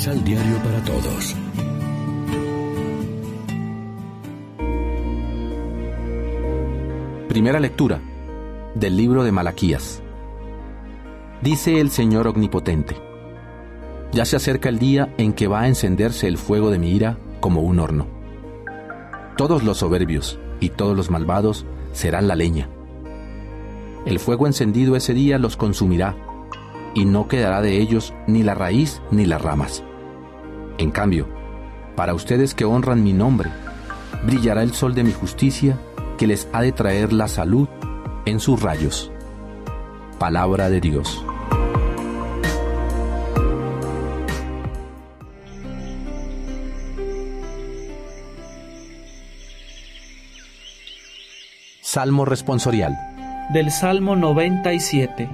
Misal Diario para Todos. Primera lectura del libro de Malaquías. Dice el Señor Omnipotente, ya se acerca el día en que va a encenderse el fuego de mi ira como un horno. Todos los soberbios y todos los malvados serán la leña. El fuego encendido ese día los consumirá, y no quedará de ellos ni la raíz ni las ramas. En cambio, para ustedes que honran mi nombre, brillará el sol de mi justicia que les ha de traer la salud en sus rayos. Palabra de Dios. Salmo responsorial. Del Salmo 97.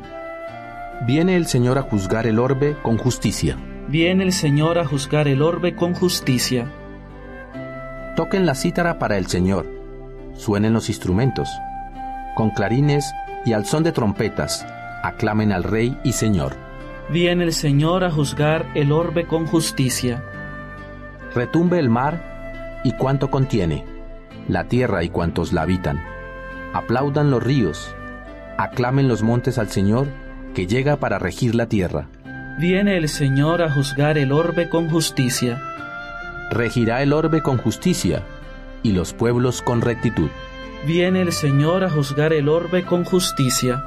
Viene el Señor a juzgar el orbe con justicia. Viene el Señor a juzgar el orbe con justicia. Toquen la cítara para el Señor. Suenen los instrumentos. Con clarines y al son de trompetas, aclamen al Rey y Señor. Viene el Señor a juzgar el orbe con justicia. Retumbe el mar y cuanto contiene, la tierra y cuantos la habitan. Aplaudan los ríos, aclamen los montes al Señor, que llega para regir la tierra. Viene el Señor a juzgar el orbe con justicia. Regirá el orbe con justicia, y los pueblos con rectitud. Viene el Señor a juzgar el orbe con justicia.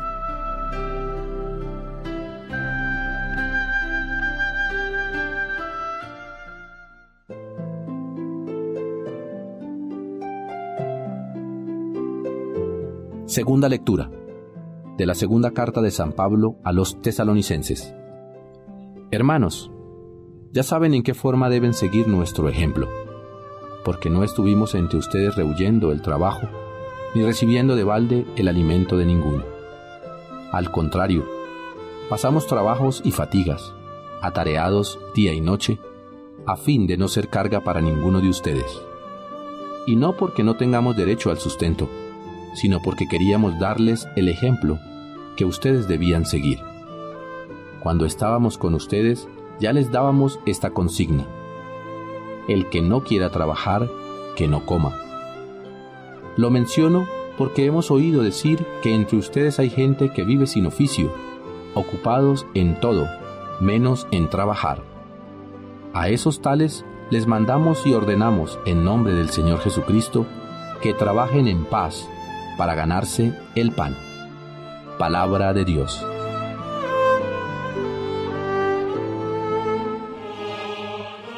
Segunda lectura de la segunda carta de San Pablo a los tesalonicenses. Hermanos, ya saben en qué forma deben seguir nuestro ejemplo, porque no estuvimos entre ustedes rehuyendo el trabajo, ni recibiendo de balde el alimento de ninguno. Al contrario, pasamos trabajos y fatigas, atareados día y noche, a fin de no ser carga para ninguno de ustedes. Y no porque no tengamos derecho al sustento, sino porque queríamos darles el ejemplo que ustedes debían seguir. Cuando estábamos con ustedes, ya les dábamos esta consigna. El que no quiera trabajar, que no coma. Lo menciono porque hemos oído decir que entre ustedes hay gente que vive sin oficio, ocupados en todo, menos en trabajar. A esos tales les mandamos y ordenamos en nombre del Señor Jesucristo que trabajen en paz para ganarse el pan. Palabra de Dios.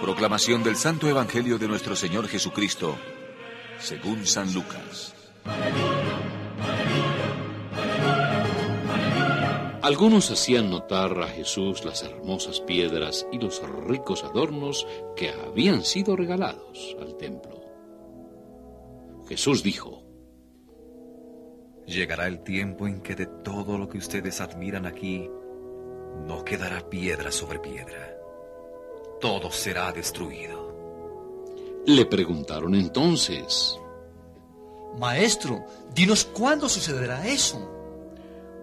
Proclamación del Santo Evangelio de nuestro Señor Jesucristo, según San Lucas. Algunos hacían notar a Jesús las hermosas piedras y los ricos adornos que habían sido regalados al templo. Jesús dijo, Llegará el tiempo en que de todo lo que ustedes admiran aquí, no quedará piedra sobre piedra. Todo será destruido. Le preguntaron entonces, Maestro, dinos cuándo sucederá eso.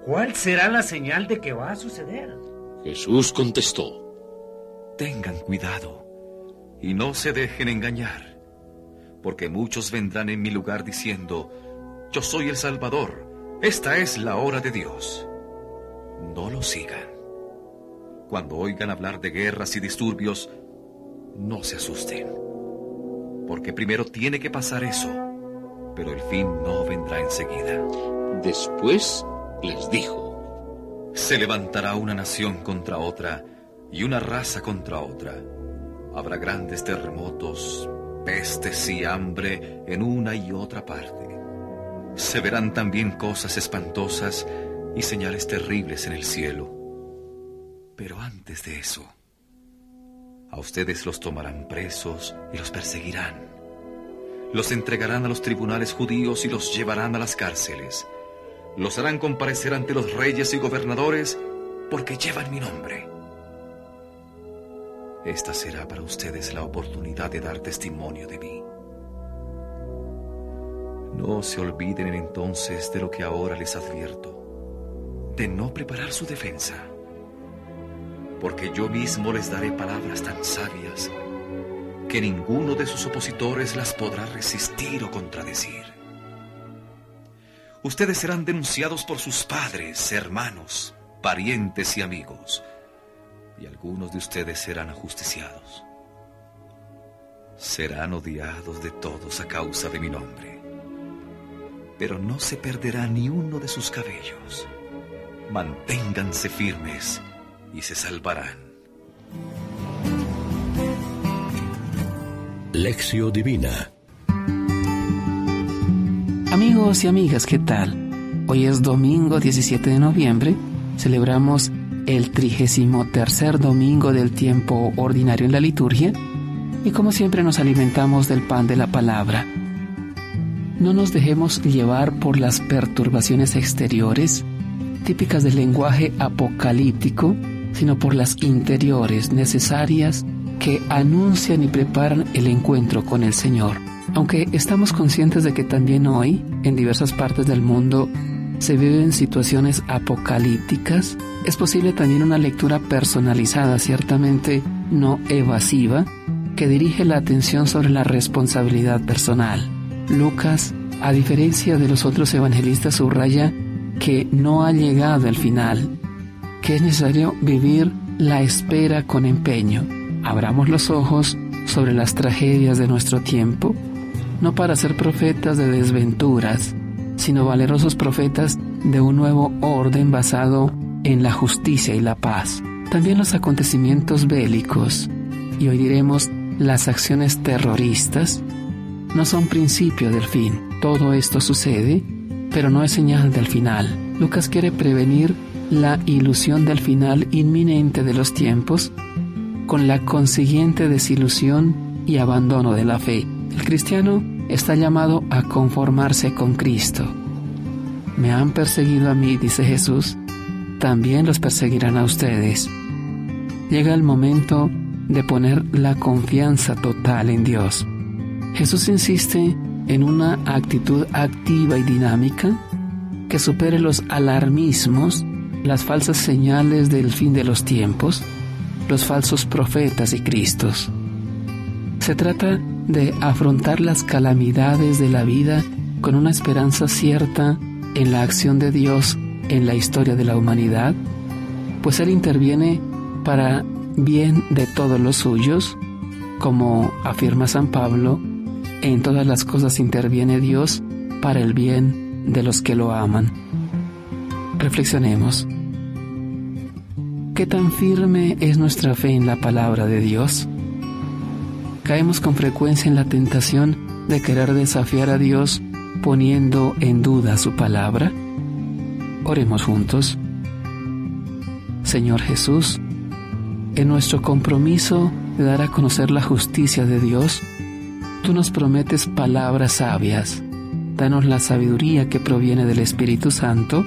¿Cuál será la señal de que va a suceder? Jesús contestó, Tengan cuidado y no se dejen engañar, porque muchos vendrán en mi lugar diciendo, yo soy el Salvador. Esta es la hora de Dios. No lo sigan. Cuando oigan hablar de guerras y disturbios, no se asusten. Porque primero tiene que pasar eso, pero el fin no vendrá enseguida. Después les dijo, Se levantará una nación contra otra y una raza contra otra. Habrá grandes terremotos, pestes y hambre en una y otra parte se verán también cosas espantosas y señales terribles en el cielo. Pero antes de eso, a ustedes los tomarán presos y los perseguirán. Los entregarán a los tribunales judíos y los llevarán a las cárceles. Los harán comparecer ante los reyes y gobernadores porque llevan mi nombre. Esta será para ustedes la oportunidad de dar testimonio de mí. No se olviden entonces de lo que ahora les advierto, de no preparar su defensa. Porque yo mismo les daré palabras tan sabias que ninguno de sus opositores las podrá resistir o contradecir. Ustedes serán denunciados por sus padres, hermanos, parientes y amigos, y algunos de ustedes serán ajusticiados. Serán odiados de todos a causa de mi nombre, pero no se perderá ni uno de sus cabellos. Manténganse firmes y se salvarán. Lección Divina Amigos y amigas, ¿qué tal? Hoy es domingo 17 de noviembre, celebramos el trigésimo tercer domingo del tiempo ordinario en la liturgia y como siempre nos alimentamos del pan de la palabra. No nos dejemos llevar por las perturbaciones exteriores típicas del lenguaje apocalíptico, sino por las interiores necesarias que anuncian y preparan el encuentro con el Señor. Aunque estamos conscientes de que también hoy, en diversas partes del mundo, se viven situaciones apocalípticas, es posible también una lectura personalizada, ciertamente no evasiva, que dirige la atención sobre la responsabilidad personal. Lucas, a diferencia de los otros evangelistas, subraya que no ha llegado el final, que es necesario vivir la espera con empeño. Abramos los ojos sobre las tragedias de nuestro tiempo, no para ser profetas de desventuras, sino valerosos profetas de un nuevo orden basado en la justicia y la paz. También los acontecimientos bélicos, y hoy diremos las acciones terroristas, no son principio del fin. Todo esto sucede, pero no es señal del final. Lucas quiere prevenir la ilusión del final inminente de los tiempos con la consiguiente desilusión y abandono de la fe. El cristiano está llamado a conformarse con Cristo. Me han perseguido a mí, dice Jesús, también los perseguirán a ustedes. Llega el momento de poner la confianza total en Dios. Jesús insiste en una actitud activa y dinámica que supere los alarmismos, las falsas señales del fin de los tiempos, los falsos profetas y Cristos. Se trata de afrontar las calamidades de la vida con una esperanza cierta en la acción de Dios en la historia de la humanidad, pues Él interviene para bien de todos los suyos, como afirma San Pablo, en todas las cosas interviene Dios para el bien de los que lo aman. Reflexionemos. ¿Qué tan firme es nuestra fe en la palabra de Dios? Caemos con frecuencia en la tentación de querer desafiar a Dios poniendo en duda su palabra. Oremos juntos. Señor Jesús, en nuestro compromiso de dar a conocer la justicia de Dios, tú nos prometes palabras sabias. Danos la sabiduría que proviene del Espíritu Santo.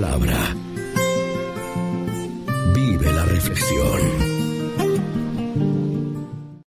Palabra. Vive la reflexión.